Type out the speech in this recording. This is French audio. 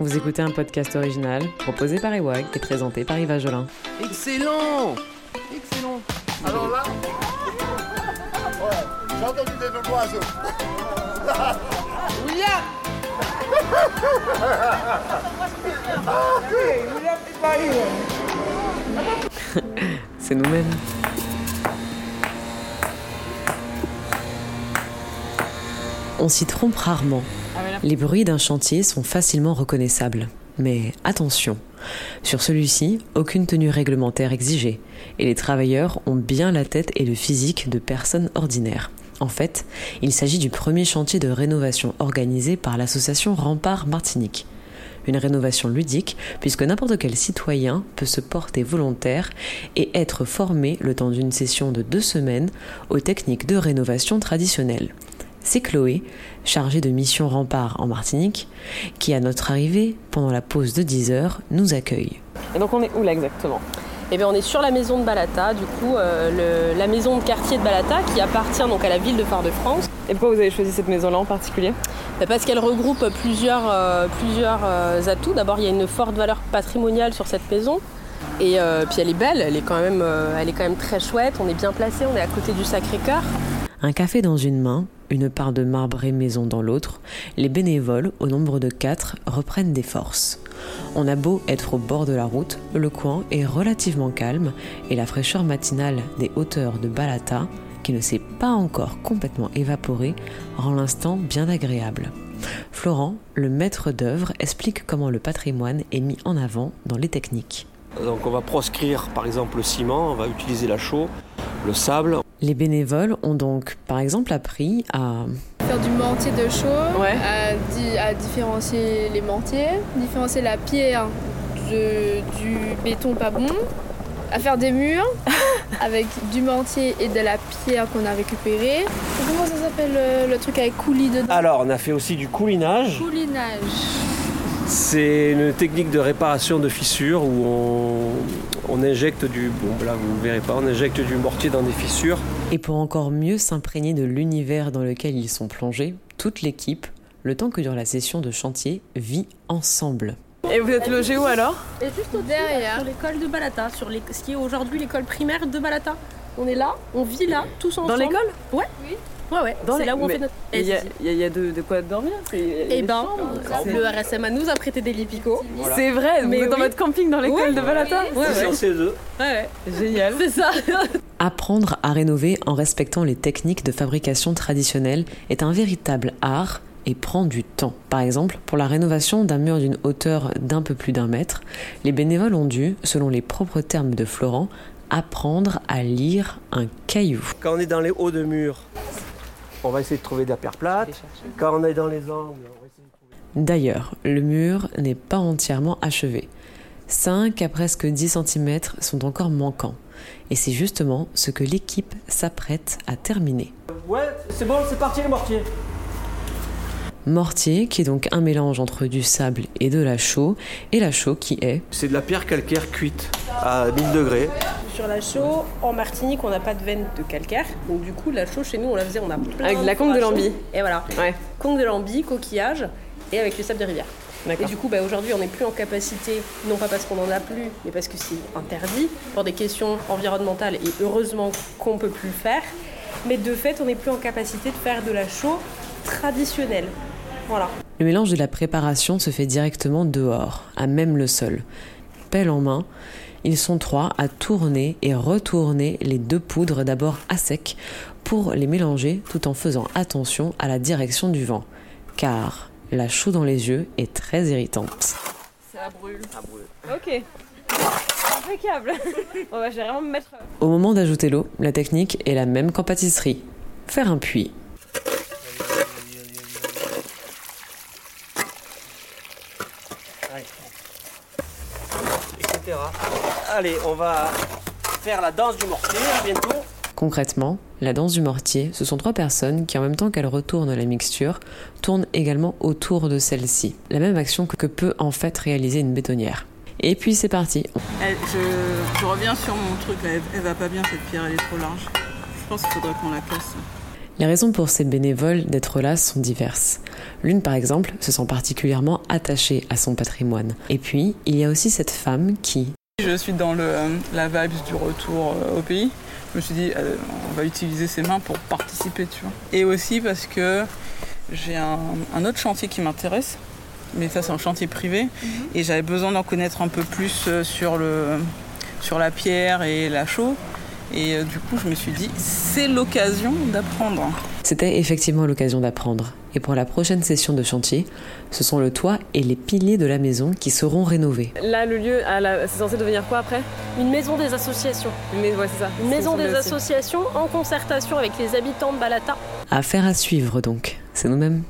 Vous écoutez un podcast original proposé par Ewag et présenté par Yves Jolin. Excellent Excellent Alors là Ouais, j'ai entendu des noms d'oiseaux. William C'est nous-mêmes. On s'y trompe rarement. Les bruits d'un chantier sont facilement reconnaissables. Mais attention, sur celui-ci, aucune tenue réglementaire exigée, et les travailleurs ont bien la tête et le physique de personnes ordinaires. En fait, il s'agit du premier chantier de rénovation organisé par l'association Rempart Martinique. Une rénovation ludique, puisque n'importe quel citoyen peut se porter volontaire et être formé le temps d'une session de deux semaines aux techniques de rénovation traditionnelles. C'est Chloé, chargée de mission Rempart en Martinique, qui à notre arrivée, pendant la pause de 10 heures, nous accueille. Et donc on est où là exactement? Eh bien, on est sur la maison de Balata, du coup, euh, le- la maison de quartier de Balata qui appartient donc à la ville de Fort-de-France. Et pourquoi vous avez choisi cette maison-là en particulier? Bah, Parce qu'elle regroupe plusieurs, euh, plusieurs euh, atouts. D'abord, il y a une forte valeur patrimoniale sur cette maison. Et euh, puis elle est belle, elle est, quand même, euh, elle est quand même très chouette. On est bien placé, on est à côté du Sacré-Cœur. Un café dans une main, une part de marbre et maison dans l'autre, les bénévoles, au nombre de quatre, reprennent des forces. On a beau être au bord de la route, le coin est relativement calme et la fraîcheur matinale des hauteurs de Balata, qui ne s'est pas encore complètement évaporée, rend l'instant bien agréable. Florent, le maître d'œuvre, explique comment le patrimoine est mis en avant dans les techniques. Donc on va proscrire par exemple le ciment, on va utiliser la chaux, le sable. Les bénévoles ont donc par exemple appris à faire du mortier de chaux, Ouais. à, di- à différencier les mortiers, différencier la pierre de- du béton pas bon, à faire des murs avec du mortier et de la pierre qu'on a récupéré. Comment ça s'appelle euh, le truc avec coulis dedans Alors on a fait aussi du coulinage. Coulinage. C'est une technique de réparation de fissures où on, on injecte du... Bon là vous ne verrez pas, on injecte du mortier dans des fissures. Et pour encore mieux s'imprégner de l'univers dans lequel ils sont plongés, toute l'équipe, le temps que dure la session de chantier, vit ensemble. Et vous êtes logé où alors? Et juste au Derrière. sur l'école de Balata, sur les- ce qui est aujourd'hui l'école primaire de Balata. On est là, on vit là, tous ensemble. Dans l'école? Ouais. Ouais, ouais. Dans C'est les- là où on mais fait notre. Il y a, il y a- il y a de, de quoi dormir c'est- Eh ben, le RSMA nous a prêté des lits picots. Voilà. C'est vrai, Mais vous êtes dans oui. votre camping dans l'école Oui. de Balata Ouais, C'est ouais. en CE2. Ouais, ouais. Génial. C'est ça. Apprendre à rénover en respectant les techniques de fabrication traditionnelles est un véritable art et prend du temps. Par exemple, pour la rénovation d'un mur d'une hauteur d'un peu plus d'un mètre, les bénévoles ont dû, selon les propres termes de Florent, apprendre à lire un caillou. Quand on est dans les hauts de murs, on va essayer de trouver de la pierre plate. Quand on est dans les angles, on va essayer de trouver... D'ailleurs, le mur n'est pas entièrement achevé. 5 à presque 10 cm sont encore manquants. Et c'est justement ce que l'équipe s'apprête à terminer. Ouais, c'est bon, c'est parti les mortiers. Mortier, qui est donc un mélange entre du sable et de la chaux, et la chaux qui est C'est de la pierre calcaire cuite à 1000 degrés. Sur la chaux, en Martinique, on n'a pas de veine de calcaire. Donc du coup, la chaux, chez nous, on la faisait, on a plein Avec de la conque de chaux. Et voilà. Ouais. Conque de Lambie, coquillage, et avec le sable de rivière. Et du coup, bah, aujourd'hui, on n'est plus en capacité, non pas parce qu'on n'en a plus, mais parce que c'est interdit, pour des questions environnementales, et heureusement qu'on peut plus le faire. Mais de fait, on n'est plus en capacité de faire de la chaux traditionnelle. Voilà. Le mélange de la préparation se fait directement dehors, à même le sol. Pelle en main, ils sont trois à tourner et retourner les deux poudres d'abord à sec pour les mélanger tout en faisant attention à la direction du vent. Car la chaux dans les yeux est très irritante. Ça brûle. Ok. Impeccable. On va vraiment me mettre. Au moment d'ajouter l'eau, la technique est la même qu'en pâtisserie. Faire un puits. Etc. Allez, on va faire la danse du mortier bientôt. Concrètement, la danse du mortier, ce sont trois personnes qui, en même temps qu'elles retournent la mixture, tournent également autour de celle-ci. La même action que peut en fait réaliser une bétonnière. Et puis c'est parti. Elle- je, je reviens sur mon truc, là, elle, elle va pas bien cette pierre, elle est trop large. Je pense qu'il faudrait qu'on la casse. Les raisons pour ces bénévoles d'être là sont diverses. L'une, par exemple, se sent particulièrement attachée à son patrimoine. Et puis, il y a aussi cette femme qui... Je suis dans le, euh, la vibe du retour euh, au pays. Je me suis dit, euh, on va utiliser ses mains pour participer, tu vois. Et aussi parce que j'ai un, un autre chantier qui m'intéresse, mais ça c'est un chantier privé, mhm. et j'avais besoin d'en connaître un peu plus sur, le, sur la pierre et la chaux. Et euh, du coup, je me suis dit, c'est l'occasion d'apprendre. C'était effectivement l'occasion d'apprendre. Et pour la prochaine session de chantier, ce sont le toit et les piliers de la maison qui seront rénovés. Là, le lieu, c'est censé devenir quoi après? Une maison des associations. Une, ouais, ça. Une maison des associations en concertation avec les habitants de Balata. Affaire à suivre donc. C'est nous-mêmes.